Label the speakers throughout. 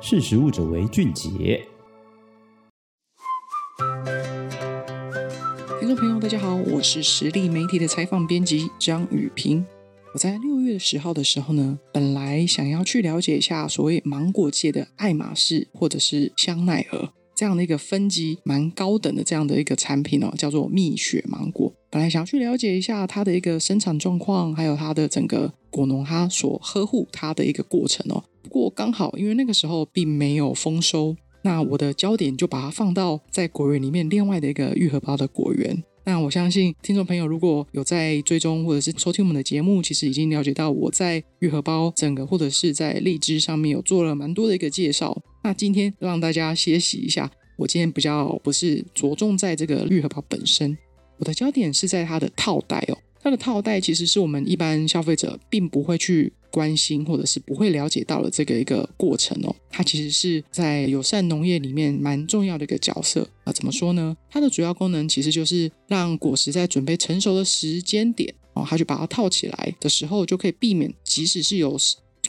Speaker 1: 识食物者为俊杰。
Speaker 2: 听众朋友，大家好，我是实力媒体的采访编辑张语屏。我在六月十号的时候呢，本来想要去了解一下所谓芒果界的爱马仕或者是香奈儿这样的一个分级蛮高等的这样的一个产品哦，叫做蜜雪芒果。本来想要去了解一下它的一个生产状况，还有它的整个果农它所呵护它的一个过程哦。我刚好因为那个时候并没有丰收，那我的焦点就把它放到在果园里面另外的一个愈合包的果园。那我相信听众朋友如果有在追踪或者是收听我们的节目，其实已经了解到我在愈合包整个或者是在荔枝上面有做了蛮多的一个介绍。那今天让大家歇息一下，我今天比较不是着重在这个愈合包本身，我的焦点是在它的套袋哦。它的套袋其实是我们一般消费者并不会去关心或者是不会了解到的这个一个过程哦。它其实是在友善农业里面蛮重要的一个角色啊。怎么说呢？它的主要功能其实就是让果实在准备成熟的时间点哦，它就把它套起来的时候，就可以避免即使是有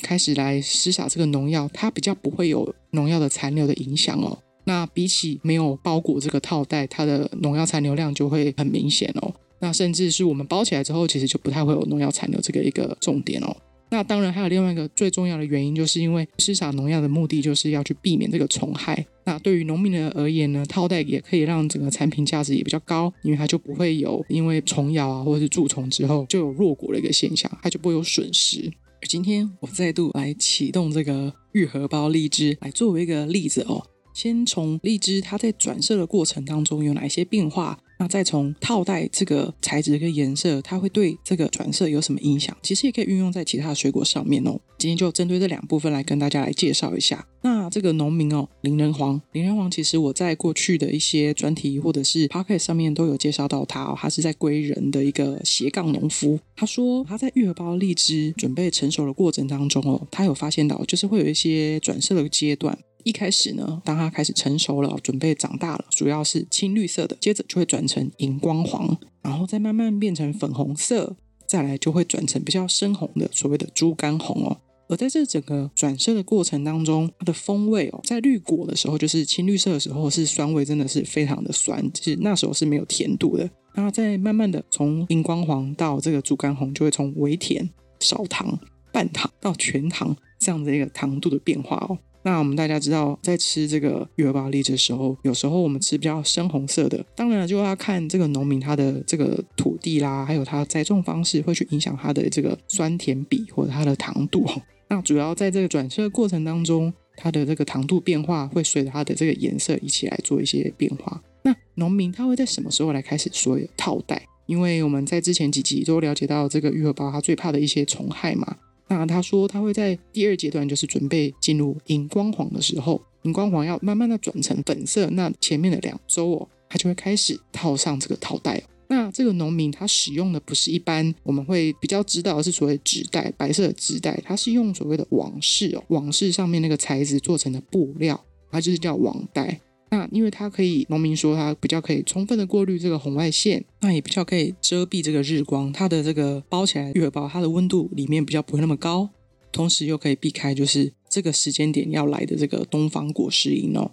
Speaker 2: 开始来施洒这个农药，它比较不会有农药的残留的影响哦。那比起没有包裹这个套袋，它的农药残留量就会很明显哦。那甚至是我们包起来之后，其实就不太会有农药残留这个一个重点哦。那当然还有另外一个最重要的原因，就是因为施洒农药的目的就是要去避免这个虫害。那对于农民的而言呢，套袋也可以让整个产品价值也比较高，因为它就不会有因为虫咬啊或者是蛀虫之后就有弱果的一个现象，它就不会有损失。而今天我再度来启动这个玉荷包荔枝来作为一个例子哦。先从荔枝它在转色的过程当中有哪一些变化？那再从套袋这个材质跟颜色，它会对这个转色有什么影响？其实也可以运用在其他的水果上面哦。今天就针对这两部分来跟大家来介绍一下。那这个农民哦，林仁煌，林仁煌其实我在过去的一些专题或者是 podcast 上面都有介绍到他哦。他是在归仁的一个斜杠农夫。他说他在育儿包荔枝准备成熟的过程当中哦，他有发现到就是会有一些转色的阶段。一开始呢，当它开始成熟了，准备长大了，主要是青绿色的，接着就会转成荧光黄，然后再慢慢变成粉红色，再来就会转成比较深红的，所谓的猪肝红哦。而在这整个转色的过程当中，它的风味哦，在绿果的时候，就是青绿色的时候，是酸味真的是非常的酸，就是那时候是没有甜度的。那再慢慢的从荧光黄到这个猪肝红，就会从微甜、少糖、半糖到全糖这样的一个糖度的变化哦。那我们大家知道，在吃这个玉荷包荔枝的时候，有时候我们吃比较深红色的，当然就要看这个农民他的这个土地啦，还有他栽种方式，会去影响它的这个酸甜比或者它的糖度。那主要在这个转色过程当中，它的这个糖度变化会随着它的这个颜色一起来做一些变化。那农民他会在什么时候来开始说套袋？因为我们在之前几集都了解到这个玉荷包它最怕的一些虫害嘛。那他说他会在第二阶段，就是准备进入荧光黄的时候，荧光黄要慢慢的转成粉色，那前面的两周哦，他就会开始套上这个套袋。那这个农民他使用的不是一般我们会比较知道的是所谓纸袋，白色的纸袋，它是用所谓的网式哦，网式上面那个材质做成的布料，它就是叫网袋。那因为它可以，农民说它比较可以充分的过滤这个红外线，那也比较可以遮蔽这个日光。它的这个包起来玉荷包，它的温度里面比较不会那么高，同时又可以避开就是这个时间点要来的这个东方果实蝇哦。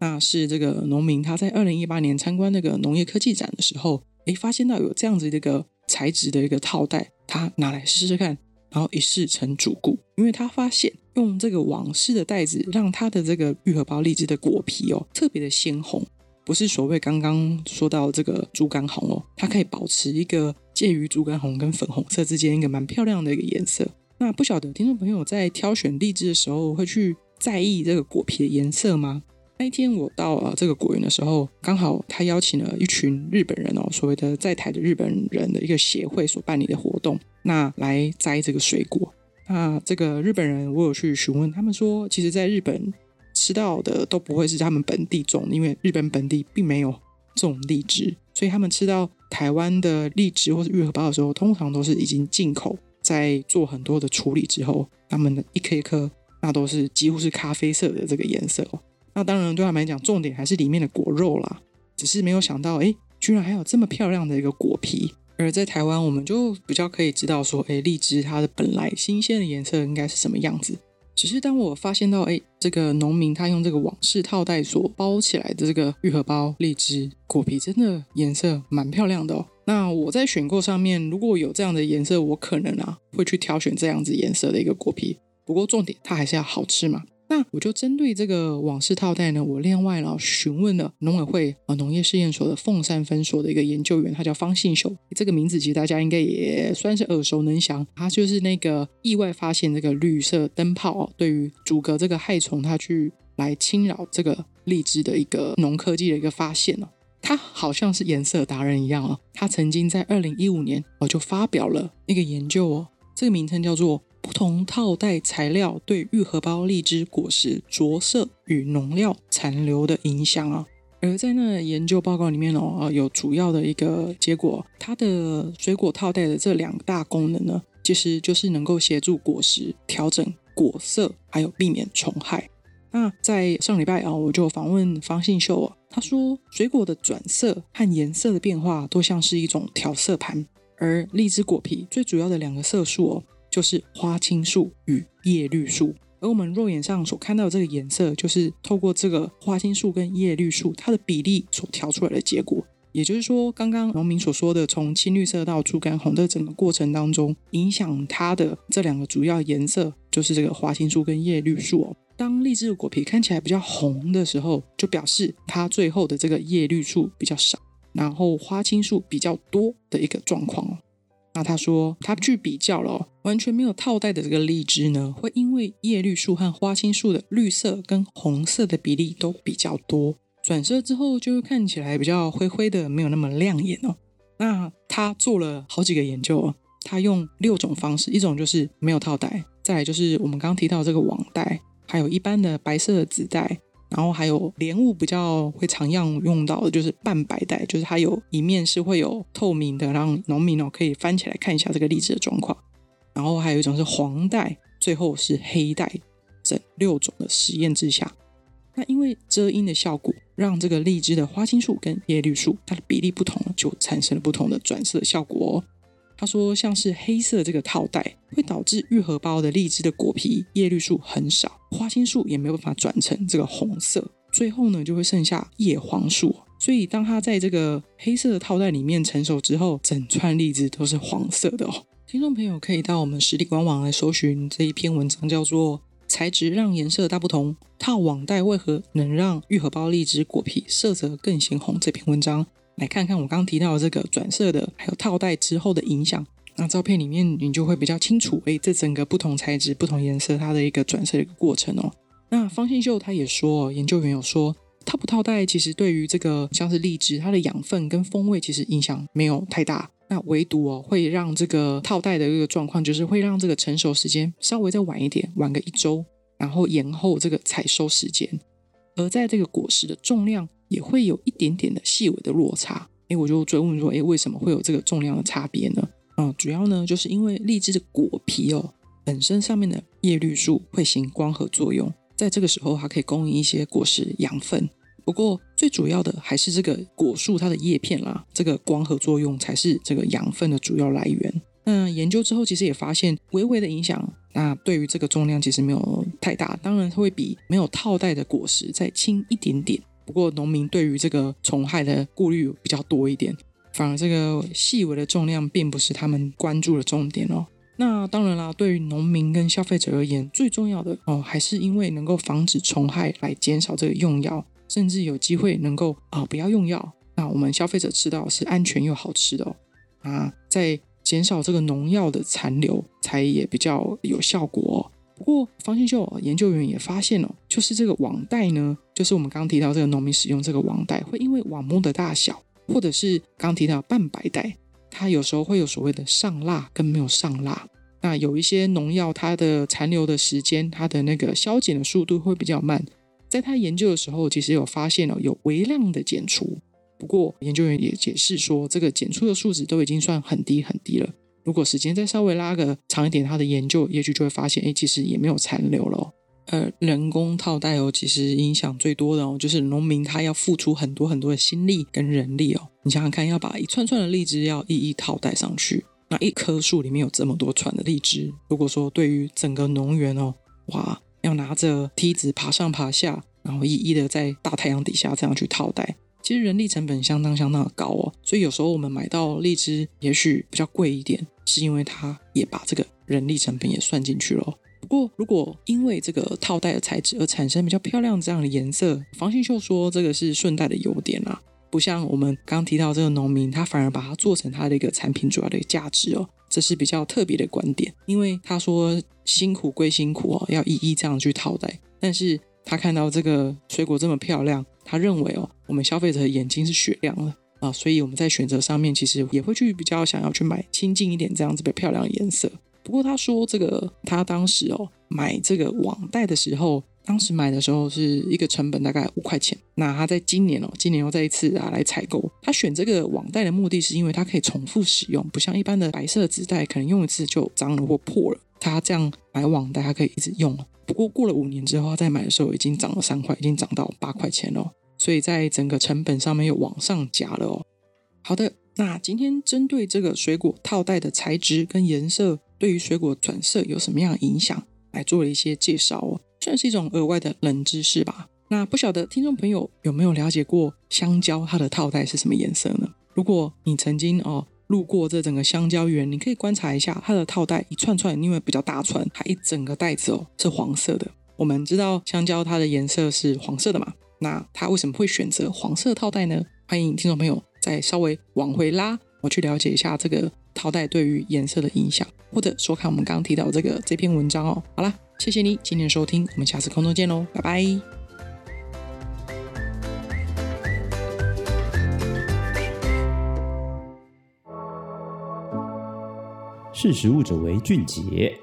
Speaker 2: 那是这个农民他在二零一八年参观那个农业科技展的时候，诶，发现到有这样子的一个材质的一个套袋，他拿来试试看。然后一试成主顾，因为他发现用这个网式的袋子，让他的这个玉荷包荔枝的果皮哦特别的鲜红，不是所谓刚刚说到这个猪肝红哦，它可以保持一个介于猪肝红跟粉红色之间一个蛮漂亮的一个颜色。那不晓得听众朋友在挑选荔枝的时候会去在意这个果皮的颜色吗？那一天我到呃这个果园的时候，刚好他邀请了一群日本人哦，所谓的在台的日本人的一个协会所办理的活动，那来摘这个水果。那这个日本人我有去询问，他们说，其实在日本吃到的都不会是他们本地种，因为日本本地并没有种荔枝，所以他们吃到台湾的荔枝或是玉荷包的时候，通常都是已经进口，在做很多的处理之后，他们的一颗一颗那都是几乎是咖啡色的这个颜色哦。那当然，对他们来讲，重点还是里面的果肉啦。只是没有想到，哎，居然还有这么漂亮的一个果皮。而在台湾，我们就比较可以知道说，哎，荔枝它的本来新鲜的颜色应该是什么样子。只是当我发现到，哎，这个农民他用这个网式套袋所包起来的这个玉荷包荔枝果皮，真的颜色蛮漂亮的哦。那我在选购上面，如果有这样的颜色，我可能啊会去挑选这样子颜色的一个果皮。不过重点，它还是要好吃嘛。那我就针对这个网式套袋呢，我另外呢询问了农委会啊农业试验所的凤山分所的一个研究员，他叫方信雄。这个名字其实大家应该也算是耳熟能详，他就是那个意外发现这个绿色灯泡哦对于阻隔这个害虫，它去来侵扰这个荔枝的一个农科技的一个发现哦。他好像是颜色达人一样哦，他曾经在二零一五年哦就发表了一个研究哦，这个名称叫做。不同套袋材料对玉荷包荔枝果实着色与农药残留的影响啊，而在那研究报告里面哦，啊有主要的一个结果，它的水果套袋的这两大功能呢，其实就是能够协助果实调整果色，还有避免虫害。那在上礼拜啊，我就访问方信秀啊，他说水果的转色和颜色的变化都像是一种调色盘，而荔枝果皮最主要的两个色素哦。就是花青素与叶绿素，而我们肉眼上所看到的这个颜色，就是透过这个花青素跟叶绿素它的比例所调出来的结果。也就是说，刚刚农民所说的，从青绿色到猪肝红的整个过程当中，影响它的这两个主要颜色，就是这个花青素跟叶绿素哦。当荔枝的果皮看起来比较红的时候，就表示它最后的这个叶绿素比较少，然后花青素比较多的一个状况哦。那他说，他去比较了，完全没有套袋的这个荔枝呢，会因为叶绿素和花青素的绿色跟红色的比例都比较多，转色之后就会看起来比较灰灰的，没有那么亮眼哦。那他做了好几个研究哦，他用六种方式，一种就是没有套袋，再来就是我们刚刚提到这个网袋，还有一般的白色的纸袋。然后还有莲雾比较会常用用到的，就是半白袋，就是它有一面是会有透明的，让农民哦可以翻起来看一下这个荔枝的状况。然后还有一种是黄袋，最后是黑袋，这六种的实验之下，那因为遮阴的效果，让这个荔枝的花青素跟叶绿素它的比例不同，就产生了不同的转色效果。他说，像是黑色这个套袋，会导致玉荷包的荔枝的果皮叶绿素很少，花青素也没有办法转成这个红色，最后呢就会剩下叶黄素。所以当它在这个黑色的套袋里面成熟之后，整串荔枝都是黄色的哦。听众朋友可以到我们实体官网来搜寻这一篇文章，叫做《材质让颜色大不同，套网袋为何能让玉荷包荔枝果皮色泽更鲜红》这篇文章。来看看我刚提到的这个转色的，还有套袋之后的影响。那照片里面你就会比较清楚，诶，这整个不同材质、不同颜色它的一个转色的一个过程哦。那方信秀他也说，研究员有说，套不套袋其实对于这个像是荔枝，它的养分跟风味其实影响没有太大。那唯独哦会让这个套袋的一个状况，就是会让这个成熟时间稍微再晚一点，晚个一周，然后延后这个采收时间。而在这个果实的重量。也会有一点点的细微的落差，诶，我就追问说，诶，为什么会有这个重量的差别呢？嗯，主要呢就是因为荔枝的果皮哦，本身上面的叶绿素会行光合作用，在这个时候它可以供应一些果实养分。不过最主要的还是这个果树它的叶片啦，这个光合作用才是这个养分的主要来源。那研究之后其实也发现微微的影响，那对于这个重量其实没有太大，当然会比没有套袋的果实再轻一点点。不过，农民对于这个虫害的顾虑比较多一点，反而这个细微的重量并不是他们关注的重点哦。那当然啦，对于农民跟消费者而言，最重要的哦，还是因为能够防止虫害来减少这个用药，甚至有机会能够啊、不要用药，那我们消费者吃到是安全又好吃的哦。啊，在减少这个农药的残留，才也比较有效果哦。不过，方信秀研究员也发现了，就是这个网袋呢，就是我们刚提到这个农民使用这个网袋，会因为网目的大小，或者是刚提到半白袋，它有时候会有所谓的上蜡跟没有上蜡。那有一些农药，它的残留的时间，它的那个消减的速度会比较慢。在他研究的时候，其实有发现了有微量的检出。不过，研究员也解释说，这个检出的数值都已经算很低很低了。如果时间再稍微拉个长一点，他的研究也许就会发现，哎，其实也没有残留了哦。呃，人工套袋哦，其实影响最多的哦，就是农民他要付出很多很多的心力跟人力哦。你想想看，要把一串串的荔枝要一一套袋上去，那一棵树里面有这么多串的荔枝，如果说对于整个农园哦，哇，要拿着梯子爬上爬下，然后一一的在大太阳底下这样去套袋。其实人力成本相当相当的高哦，所以有时候我们买到荔枝也许比较贵一点，是因为它也把这个人力成本也算进去了。不过如果因为这个套袋的材质而产生比较漂亮这样的颜色，房信秀说这个是顺带的优点啊，不像我们刚提到这个农民，他反而把它做成他的一个产品主要的一个价值哦，这是比较特别的观点，因为他说辛苦归辛苦哦，要一一这样去套袋，但是他看到这个水果这么漂亮。他认为哦，我们消费者的眼睛是雪亮的啊，所以我们在选择上面其实也会去比较想要去买亲近一点这样子的漂亮的颜色。不过他说这个他当时哦买这个网袋的时候，当时买的时候是一个成本大概五块钱。那他在今年哦，今年又再一次啊来采购。他选这个网袋的目的是因为它可以重复使用，不像一般的白色纸袋可能用一次就脏了或破了。他这样买网袋，它可以一直用。不过过了五年之后，他再买的时候已经涨了三块，已经涨到八块钱了。所以在整个成本上面又往上加了哦。好的，那今天针对这个水果套袋的材质跟颜色，对于水果转色有什么样的影响，来做了一些介绍哦，算是一种额外的冷知识吧。那不晓得听众朋友有没有了解过香蕉它的套袋是什么颜色呢？如果你曾经哦路过这整个香蕉园，你可以观察一下它的套袋一串串，因为比较大串，它一整个袋子哦是黄色的。我们知道香蕉它的颜色是黄色的嘛？那他为什么会选择黄色套袋呢？欢迎听众朋友再稍微往回拉，我去了解一下这个套袋对于颜色的影响，或者说看我们刚刚提到这个这篇文章哦。好啦，谢谢你今天的收听，我们下次空中见喽，拜拜。
Speaker 1: 识食物者为俊杰。